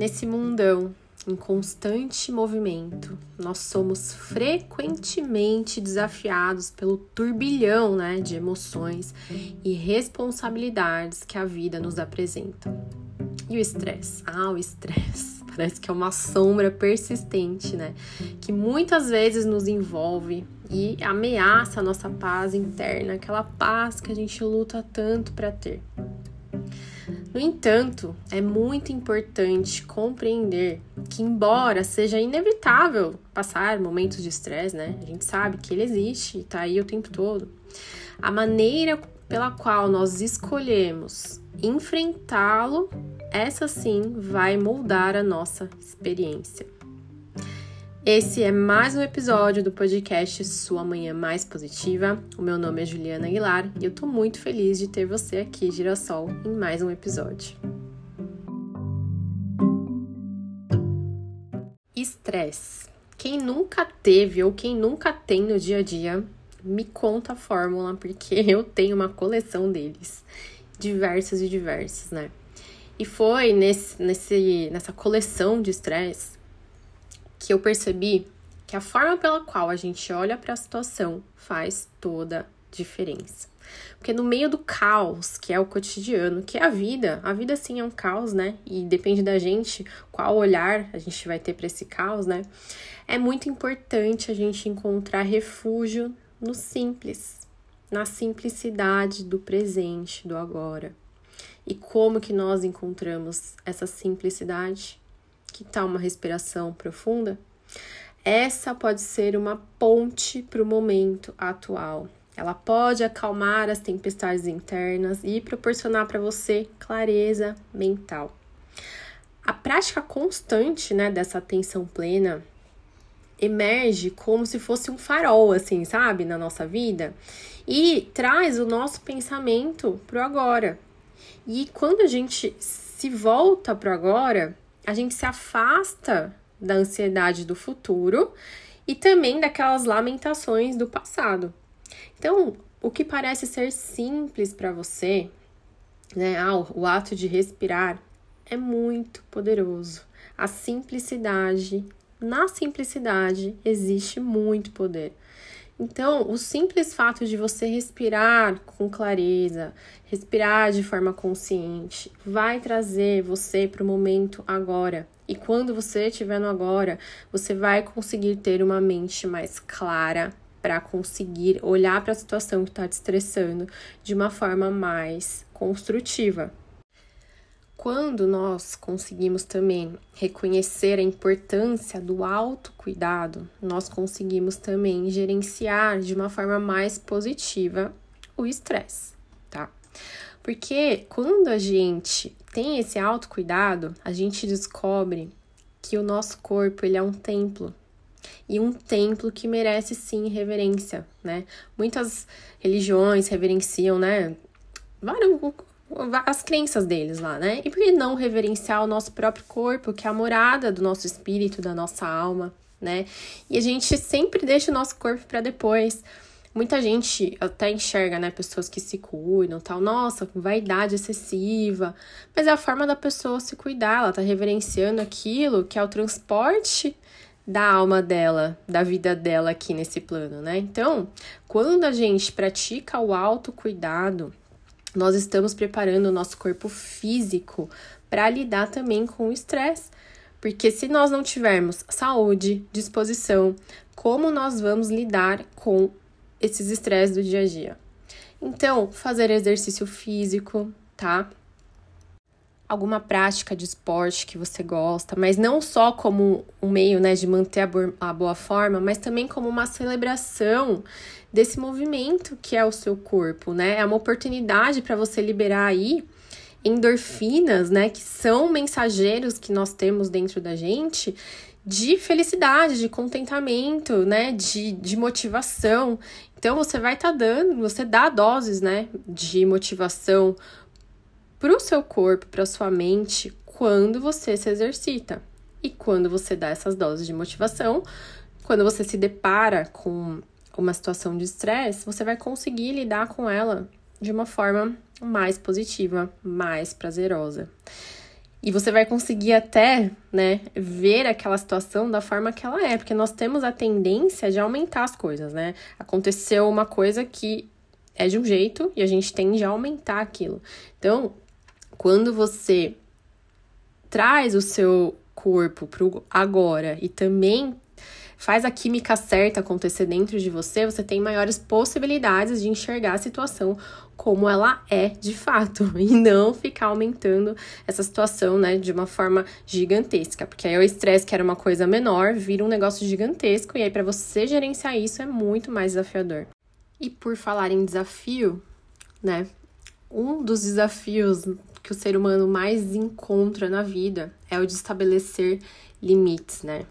Nesse mundão em constante movimento, nós somos frequentemente desafiados pelo turbilhão né, de emoções e responsabilidades que a vida nos apresenta. E o estresse? Ah, o estresse. Parece que é uma sombra persistente, né? Que muitas vezes nos envolve e ameaça a nossa paz interna, aquela paz que a gente luta tanto para ter. No entanto, é muito importante compreender que, embora seja inevitável passar momentos de estresse, né? A gente sabe que ele existe e tá aí o tempo todo. A maneira pela qual nós escolhemos enfrentá-lo, essa sim vai moldar a nossa experiência. Esse é mais um episódio do podcast Sua Manhã Mais Positiva. O meu nome é Juliana Aguilar e eu tô muito feliz de ter você aqui, Girassol, em mais um episódio. Estresse. Quem nunca teve ou quem nunca tem no dia a dia, me conta a fórmula, porque eu tenho uma coleção deles. Diversas e diversas, né? E foi nesse, nesse, nessa coleção de estresse que eu percebi que a forma pela qual a gente olha para a situação faz toda diferença. Porque no meio do caos, que é o cotidiano, que é a vida, a vida sim é um caos, né? E depende da gente qual olhar a gente vai ter para esse caos, né? É muito importante a gente encontrar refúgio no simples, na simplicidade do presente, do agora. E como que nós encontramos essa simplicidade? Que tal uma respiração profunda? Essa pode ser uma ponte para o momento atual. Ela pode acalmar as tempestades internas e proporcionar para você clareza mental. A prática constante né, dessa atenção plena emerge como se fosse um farol, assim, sabe, na nossa vida e traz o nosso pensamento para o agora. E quando a gente se volta para o agora, a gente se afasta da ansiedade do futuro e também daquelas lamentações do passado. Então, o que parece ser simples para você, né, ah, o ato de respirar, é muito poderoso. A simplicidade, na simplicidade existe muito poder. Então, o simples fato de você respirar com clareza, respirar de forma consciente, vai trazer você para o momento agora. E quando você estiver no agora, você vai conseguir ter uma mente mais clara para conseguir olhar para a situação que está te estressando de uma forma mais construtiva. Quando nós conseguimos também reconhecer a importância do autocuidado, nós conseguimos também gerenciar de uma forma mais positiva o estresse, tá? Porque quando a gente tem esse autocuidado, a gente descobre que o nosso corpo ele é um templo e um templo que merece sim reverência, né? Muitas religiões reverenciam, né? Vários, as crenças deles lá, né? E por que não reverenciar o nosso próprio corpo, que é a morada do nosso espírito, da nossa alma, né? E a gente sempre deixa o nosso corpo para depois. Muita gente até enxerga, né, pessoas que se cuidam, tal, nossa, vaidade excessiva, mas é a forma da pessoa se cuidar, ela tá reverenciando aquilo que é o transporte da alma dela, da vida dela aqui nesse plano, né? Então, quando a gente pratica o autocuidado, nós estamos preparando o nosso corpo físico para lidar também com o estresse. Porque se nós não tivermos saúde, disposição, como nós vamos lidar com esses estresses do dia a dia? Então, fazer exercício físico, tá? Alguma prática de esporte que você gosta, mas não só como um meio né, de manter a boa forma, mas também como uma celebração desse movimento que é o seu corpo, né? É uma oportunidade para você liberar aí endorfinas, né, que são mensageiros que nós temos dentro da gente de felicidade, de contentamento, né, de, de motivação. Então você vai estar tá dando, você dá doses, né, de motivação para o seu corpo, para sua mente, quando você se exercita. E quando você dá essas doses de motivação, quando você se depara com uma situação de estresse, você vai conseguir lidar com ela de uma forma mais positiva, mais prazerosa. E você vai conseguir até, né, ver aquela situação da forma que ela é, porque nós temos a tendência de aumentar as coisas, né? Aconteceu uma coisa que é de um jeito e a gente tende a aumentar aquilo. Então, quando você traz o seu corpo pro agora e também faz a química certa acontecer dentro de você, você tem maiores possibilidades de enxergar a situação como ela é de fato e não ficar aumentando essa situação, né, de uma forma gigantesca, porque aí o estresse que era uma coisa menor vira um negócio gigantesco e aí para você gerenciar isso é muito mais desafiador. E por falar em desafio, né, um dos desafios que o ser humano mais encontra na vida é o de estabelecer limites, né?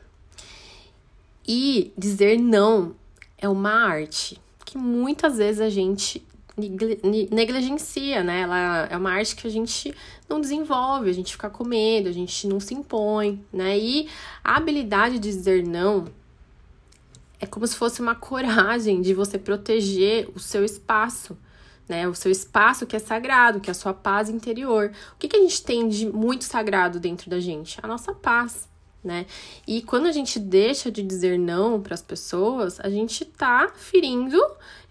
E dizer não é uma arte que muitas vezes a gente negligencia, né? Ela é uma arte que a gente não desenvolve, a gente fica com medo, a gente não se impõe, né? E a habilidade de dizer não é como se fosse uma coragem de você proteger o seu espaço, né? O seu espaço que é sagrado, que é a sua paz interior. O que, que a gente tem de muito sagrado dentro da gente? A nossa paz né? E quando a gente deixa de dizer não para as pessoas, a gente tá ferindo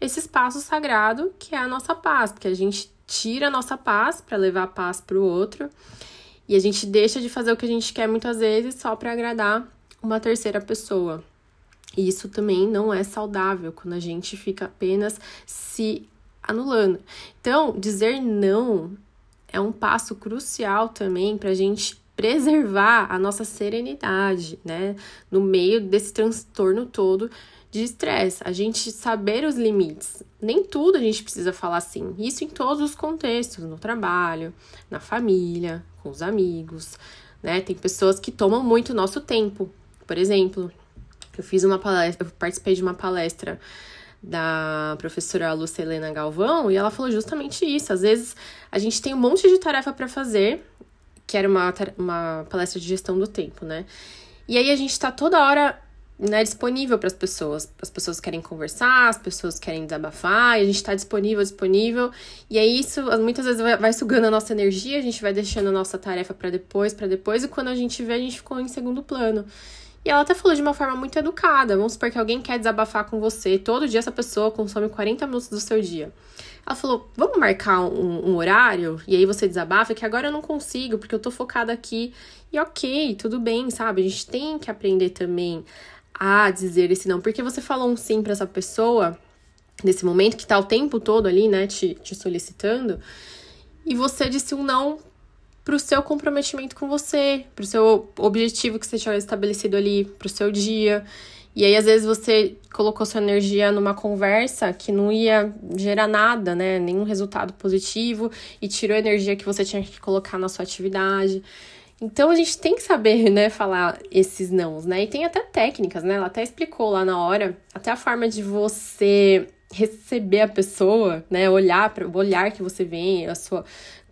esse espaço sagrado que é a nossa paz, porque a gente tira a nossa paz para levar a paz para o outro e a gente deixa de fazer o que a gente quer muitas vezes só para agradar uma terceira pessoa. E isso também não é saudável quando a gente fica apenas se anulando. Então, dizer não é um passo crucial também para a gente preservar a nossa serenidade, né? No meio desse transtorno todo de estresse, a gente saber os limites. Nem tudo a gente precisa falar assim. Isso em todos os contextos, no trabalho, na família, com os amigos, né? Tem pessoas que tomam muito nosso tempo. Por exemplo, eu fiz uma palestra, eu participei de uma palestra da professora Lucelena Galvão e ela falou justamente isso. Às vezes a gente tem um monte de tarefa para fazer que era uma, uma palestra de gestão do tempo, né? E aí a gente tá toda hora né, disponível para as pessoas. As pessoas querem conversar, as pessoas querem desabafar, e a gente está disponível, disponível. E aí isso muitas vezes vai, vai, sugando a nossa energia, a gente vai deixando a nossa tarefa para depois, para depois, e quando a gente vê, a gente ficou em segundo plano. E ela até falou de uma forma muito educada. Vamos supor que alguém quer desabafar com você. Todo dia essa pessoa consome 40 minutos do seu dia. Ela falou: vamos marcar um, um, horário e aí você desabafa, que agora eu não consigo, porque eu tô focada aqui. E ok, tudo bem, sabe? A gente tem que aprender também a dizer esse não. Porque você falou um sim para essa pessoa nesse momento que tá o tempo todo ali, né, te, te solicitando, e você disse um não pro seu comprometimento com você, pro seu objetivo que você tinha estabelecido ali, pro seu dia. E aí, às vezes, você colocou sua energia numa conversa que não ia gerar nada, né? Nenhum resultado positivo e tirou a energia que você tinha que colocar na sua atividade. Então a gente tem que saber, né, falar esses nãos, né? E tem até técnicas, né? Ela até explicou lá na hora, até a forma de você receber a pessoa, né? Olhar para o olhar que você vem, a sua,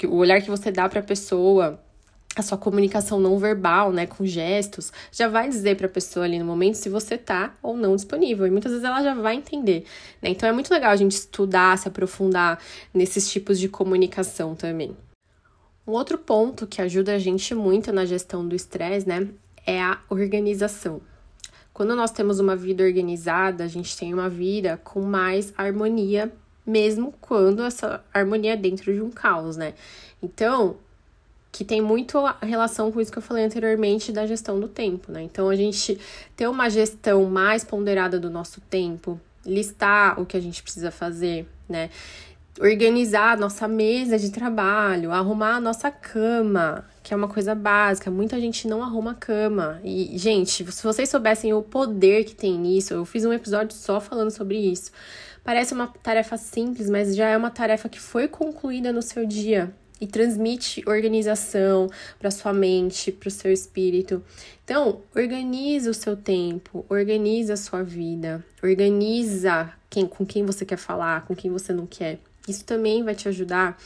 o olhar que você dá para a pessoa, a sua comunicação não verbal, né, com gestos, já vai dizer para a pessoa ali no momento se você tá ou não disponível. E muitas vezes ela já vai entender, né? Então é muito legal a gente estudar, se aprofundar nesses tipos de comunicação também. Um outro ponto que ajuda a gente muito na gestão do estresse, né, é a organização. Quando nós temos uma vida organizada, a gente tem uma vida com mais harmonia, mesmo quando essa harmonia é dentro de um caos, né? Então, que tem muito relação com isso que eu falei anteriormente da gestão do tempo, né? Então a gente ter uma gestão mais ponderada do nosso tempo, listar o que a gente precisa fazer, né? Organizar a nossa mesa de trabalho, arrumar a nossa cama, que é uma coisa básica. Muita gente não arruma cama. E, gente, se vocês soubessem o poder que tem nisso, eu fiz um episódio só falando sobre isso. Parece uma tarefa simples, mas já é uma tarefa que foi concluída no seu dia e transmite organização para sua mente, para o seu espírito. Então, organiza o seu tempo, organiza a sua vida, organiza quem, com quem você quer falar, com quem você não quer. Isso também vai te ajudar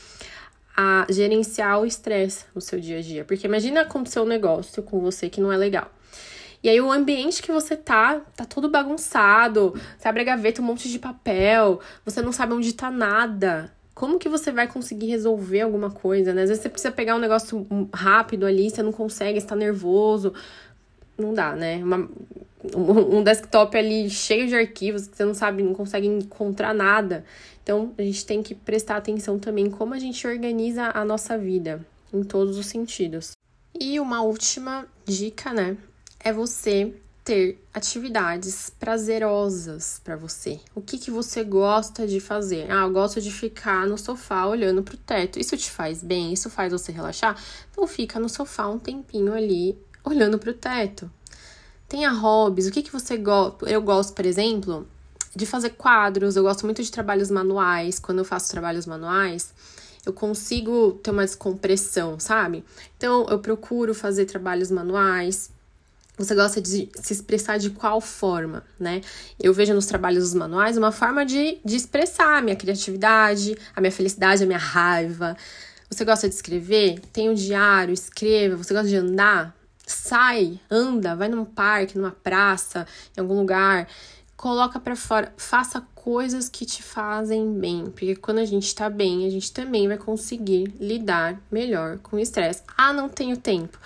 a gerenciar o estresse no seu dia a dia. Porque imagina acontecer um negócio com você que não é legal. E aí o ambiente que você tá, tá todo bagunçado, você abre a gaveta, um monte de papel, você não sabe onde tá nada como que você vai conseguir resolver alguma coisa, né? Às vezes você precisa pegar um negócio rápido ali, você não consegue, está nervoso. Não dá, né? Uma, um desktop ali cheio de arquivos que você não sabe, não consegue encontrar nada. Então, a gente tem que prestar atenção também como a gente organiza a nossa vida em todos os sentidos. E uma última dica, né, é você ter atividades prazerosas para você. O que que você gosta de fazer? Ah, eu gosto de ficar no sofá olhando pro teto. Isso te faz bem? Isso faz você relaxar? Então fica no sofá um tempinho ali olhando pro teto. Tenha hobbies. O que que você gosta? Eu gosto, por exemplo, de fazer quadros. Eu gosto muito de trabalhos manuais. Quando eu faço trabalhos manuais, eu consigo ter uma descompressão, sabe? Então, eu procuro fazer trabalhos manuais. Você gosta de se expressar de qual forma, né? Eu vejo nos trabalhos manuais uma forma de, de expressar a minha criatividade, a minha felicidade, a minha raiva. Você gosta de escrever? Tem um diário, escreva. Você gosta de andar? Sai, anda, vai num parque, numa praça, em algum lugar coloca para fora, faça coisas que te fazem bem, porque quando a gente tá bem, a gente também vai conseguir lidar melhor com o estresse. Ah, não tenho tempo.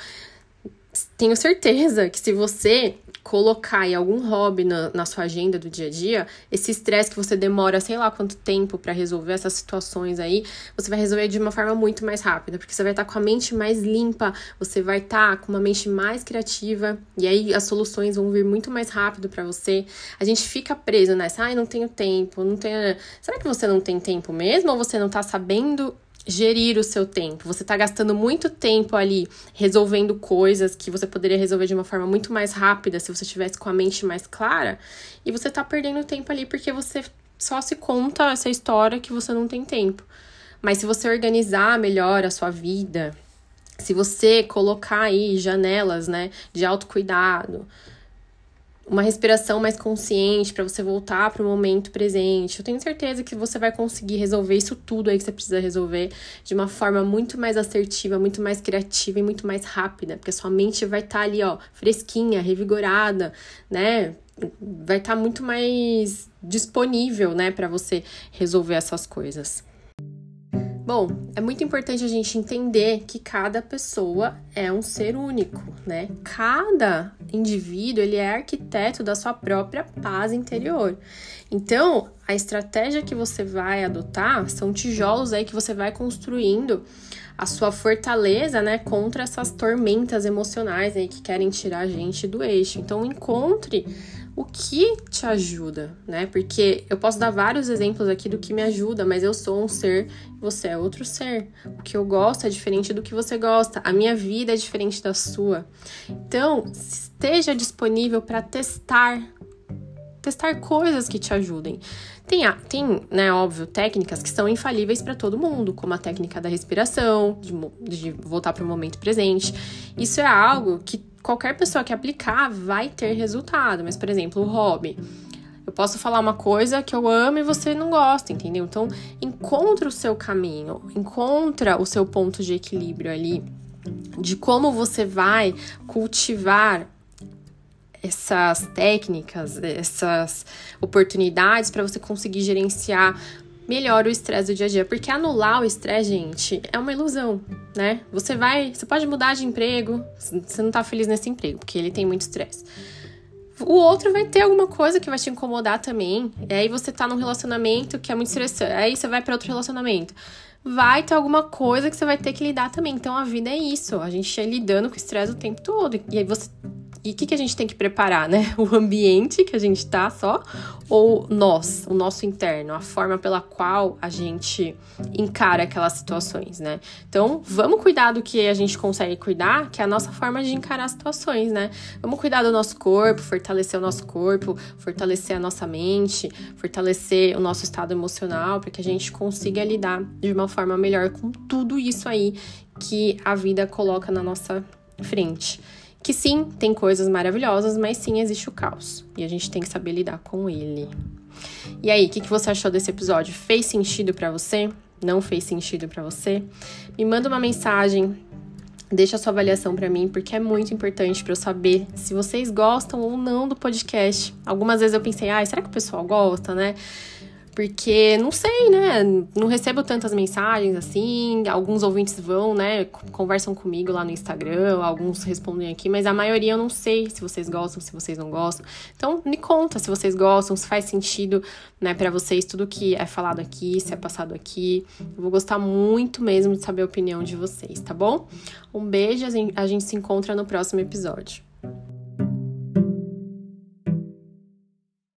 Tenho certeza que se você colocar aí algum hobby na, na sua agenda do dia a dia, esse estresse que você demora sei lá quanto tempo para resolver essas situações aí, você vai resolver de uma forma muito mais rápida, porque você vai estar tá com a mente mais limpa, você vai estar tá com uma mente mais criativa e aí as soluções vão vir muito mais rápido para você. A gente fica preso nessa, ai, não tenho tempo, não tenho. Será que você não tem tempo mesmo ou você não tá sabendo gerir o seu tempo. Você está gastando muito tempo ali resolvendo coisas que você poderia resolver de uma forma muito mais rápida se você tivesse com a mente mais clara, e você está perdendo tempo ali porque você só se conta essa história que você não tem tempo. Mas se você organizar melhor a sua vida, se você colocar aí janelas, né, de autocuidado, uma respiração mais consciente para você voltar para o momento presente. Eu tenho certeza que você vai conseguir resolver isso tudo aí que você precisa resolver de uma forma muito mais assertiva, muito mais criativa e muito mais rápida, porque a sua mente vai estar tá ali, ó, fresquinha, revigorada, né? Vai estar tá muito mais disponível, né, para você resolver essas coisas. Bom, é muito importante a gente entender que cada pessoa é um ser único, né? Cada indivíduo, ele é arquiteto da sua própria paz interior. Então, a estratégia que você vai adotar são tijolos aí que você vai construindo a sua fortaleza, né, contra essas tormentas emocionais aí que querem tirar a gente do eixo. Então, encontre o que te ajuda, né? Porque eu posso dar vários exemplos aqui do que me ajuda, mas eu sou um ser, você é outro ser. O que eu gosto é diferente do que você gosta, a minha vida é diferente da sua. Então, esteja disponível para testar testar coisas que te ajudem. Tem, tem, né, óbvio, técnicas que são infalíveis para todo mundo, como a técnica da respiração, de, de voltar para o momento presente. Isso é algo que qualquer pessoa que aplicar vai ter resultado. Mas, por exemplo, o hobby. Eu posso falar uma coisa que eu amo e você não gosta, entendeu? Então, encontra o seu caminho, encontra o seu ponto de equilíbrio ali, de como você vai cultivar essas técnicas, essas oportunidades para você conseguir gerenciar melhora o estresse do dia a dia. Porque anular o estresse, gente, é uma ilusão, né? Você vai, você pode mudar de emprego, você não tá feliz nesse emprego, porque ele tem muito estresse. O outro vai ter alguma coisa que vai te incomodar também. E aí você tá num relacionamento que é muito estressante. Aí você vai para outro relacionamento. Vai ter alguma coisa que você vai ter que lidar também. Então a vida é isso. A gente é lidando com estresse o tempo todo. E aí você e o que, que a gente tem que preparar, né? O ambiente que a gente tá só, ou nós, o nosso interno, a forma pela qual a gente encara aquelas situações, né? Então, vamos cuidar do que a gente consegue cuidar, que é a nossa forma de encarar situações, né? Vamos cuidar do nosso corpo, fortalecer o nosso corpo, fortalecer a nossa mente, fortalecer o nosso estado emocional, para que a gente consiga lidar de uma forma melhor com tudo isso aí que a vida coloca na nossa frente que sim, tem coisas maravilhosas, mas sim existe o caos. E a gente tem que saber lidar com ele. E aí, o que, que você achou desse episódio? Fez sentido para você? Não fez sentido para você? Me manda uma mensagem, deixa sua avaliação para mim, porque é muito importante para eu saber se vocês gostam ou não do podcast. Algumas vezes eu pensei, ah, será que o pessoal gosta, né? Porque não sei, né? Não recebo tantas mensagens assim. Alguns ouvintes vão, né? Conversam comigo lá no Instagram, alguns respondem aqui, mas a maioria eu não sei se vocês gostam, se vocês não gostam. Então, me conta se vocês gostam, se faz sentido, né, para vocês tudo que é falado aqui, se é passado aqui. Eu vou gostar muito mesmo de saber a opinião de vocês, tá bom? Um beijo, a gente se encontra no próximo episódio.